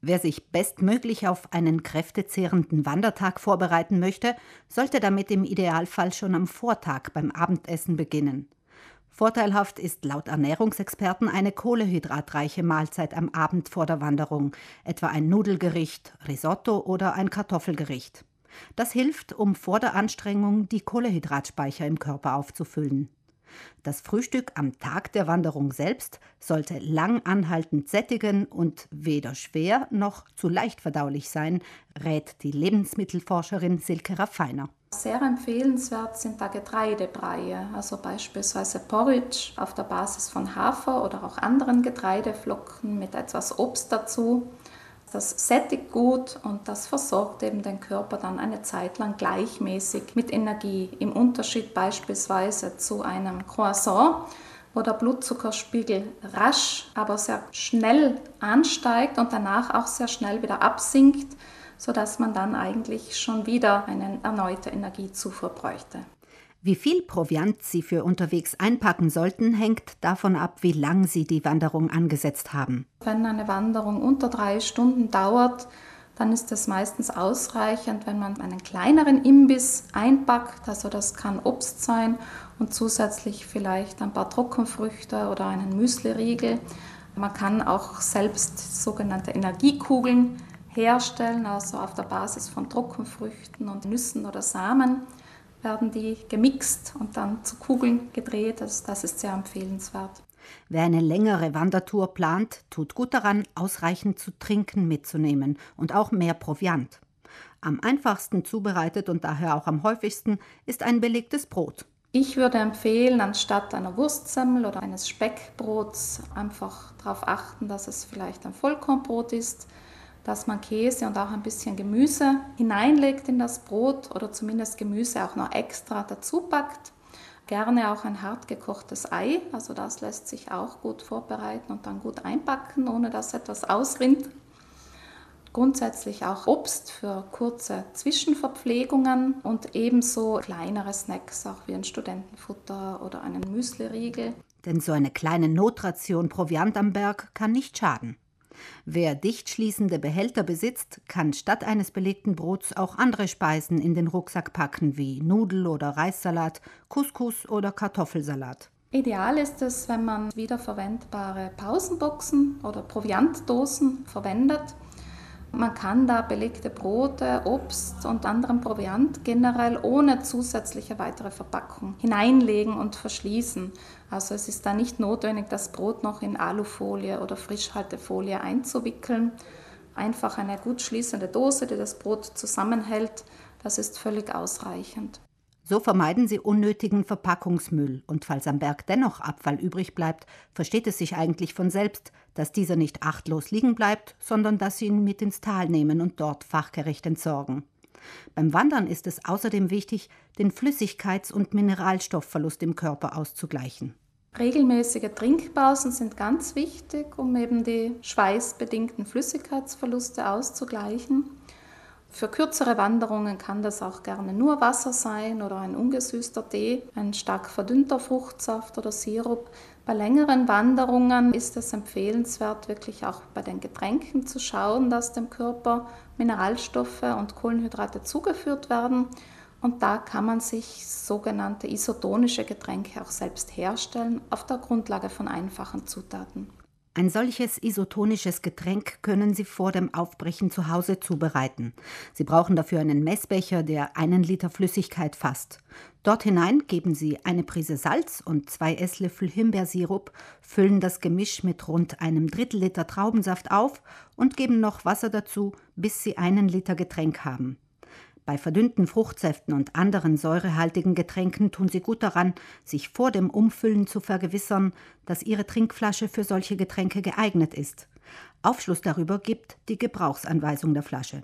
Wer sich bestmöglich auf einen kräftezehrenden Wandertag vorbereiten möchte, sollte damit im Idealfall schon am Vortag beim Abendessen beginnen. Vorteilhaft ist laut Ernährungsexperten eine kohlehydratreiche Mahlzeit am Abend vor der Wanderung, etwa ein Nudelgericht, Risotto oder ein Kartoffelgericht. Das hilft, um vor der Anstrengung die Kohlehydratspeicher im Körper aufzufüllen. Das Frühstück am Tag der Wanderung selbst sollte lang anhaltend sättigen und weder schwer noch zu leicht verdaulich sein, rät die Lebensmittelforscherin Silke Raffiner. Sehr empfehlenswert sind da Getreidebreie, also beispielsweise Porridge auf der Basis von Hafer oder auch anderen Getreideflocken mit etwas Obst dazu. Das sättigt gut und das versorgt eben den Körper dann eine Zeit lang gleichmäßig mit Energie. Im Unterschied beispielsweise zu einem Croissant, wo der Blutzuckerspiegel rasch, aber sehr schnell ansteigt und danach auch sehr schnell wieder absinkt, sodass man dann eigentlich schon wieder eine erneute Energiezufuhr bräuchte. Wie viel Proviant Sie für unterwegs einpacken sollten, hängt davon ab, wie lang Sie die Wanderung angesetzt haben. Wenn eine Wanderung unter drei Stunden dauert, dann ist es meistens ausreichend, wenn man einen kleineren Imbiss einpackt. Also das kann Obst sein und zusätzlich vielleicht ein paar Trockenfrüchte oder einen Müsliriegel. Man kann auch selbst sogenannte Energiekugeln herstellen, also auf der Basis von Trockenfrüchten und Nüssen oder Samen werden die gemixt und dann zu Kugeln gedreht. Also das ist sehr empfehlenswert. Wer eine längere Wandertour plant, tut gut daran, ausreichend zu trinken mitzunehmen und auch mehr Proviant. Am einfachsten zubereitet und daher auch am häufigsten ist ein belegtes Brot. Ich würde empfehlen, anstatt einer Wurstsemmel oder eines Speckbrots einfach darauf achten, dass es vielleicht ein Vollkornbrot ist dass man Käse und auch ein bisschen Gemüse hineinlegt in das Brot oder zumindest Gemüse auch noch extra dazu packt. Gerne auch ein hart gekochtes Ei, also das lässt sich auch gut vorbereiten und dann gut einpacken, ohne dass etwas ausrinnt. Grundsätzlich auch Obst für kurze Zwischenverpflegungen und ebenso kleinere Snacks, auch wie ein Studentenfutter oder einen Müsliriegel. Denn so eine kleine Notration Proviant am Berg kann nicht schaden. Wer dicht schließende Behälter besitzt, kann statt eines belegten Brots auch andere Speisen in den Rucksack packen, wie Nudel- oder Reissalat, Couscous oder Kartoffelsalat. Ideal ist es, wenn man wiederverwendbare Pausenboxen oder Proviantdosen verwendet man kann da belegte Brote, Obst und anderen Proviant generell ohne zusätzliche weitere Verpackung hineinlegen und verschließen. Also es ist da nicht notwendig, das Brot noch in Alufolie oder Frischhaltefolie einzuwickeln. Einfach eine gut schließende Dose, die das Brot zusammenhält, das ist völlig ausreichend. So vermeiden sie unnötigen Verpackungsmüll, und falls am Berg dennoch Abfall übrig bleibt, versteht es sich eigentlich von selbst, dass dieser nicht achtlos liegen bleibt, sondern dass sie ihn mit ins Tal nehmen und dort fachgerecht entsorgen. Beim Wandern ist es außerdem wichtig, den Flüssigkeits- und Mineralstoffverlust im Körper auszugleichen. Regelmäßige Trinkpausen sind ganz wichtig, um eben die schweißbedingten Flüssigkeitsverluste auszugleichen. Für kürzere Wanderungen kann das auch gerne nur Wasser sein oder ein ungesüßter Tee, ein stark verdünnter Fruchtsaft oder Sirup. Bei längeren Wanderungen ist es empfehlenswert, wirklich auch bei den Getränken zu schauen, dass dem Körper Mineralstoffe und Kohlenhydrate zugeführt werden. Und da kann man sich sogenannte isotonische Getränke auch selbst herstellen auf der Grundlage von einfachen Zutaten. Ein solches isotonisches Getränk können Sie vor dem Aufbrechen zu Hause zubereiten. Sie brauchen dafür einen Messbecher, der einen Liter Flüssigkeit fasst. Dort hinein geben Sie eine Prise Salz und zwei Esslöffel Himbeersirup, füllen das Gemisch mit rund einem Drittel Liter Traubensaft auf und geben noch Wasser dazu, bis Sie einen Liter Getränk haben. Bei verdünnten Fruchtsäften und anderen säurehaltigen Getränken tun Sie gut daran, sich vor dem Umfüllen zu vergewissern, dass Ihre Trinkflasche für solche Getränke geeignet ist. Aufschluss darüber gibt die Gebrauchsanweisung der Flasche.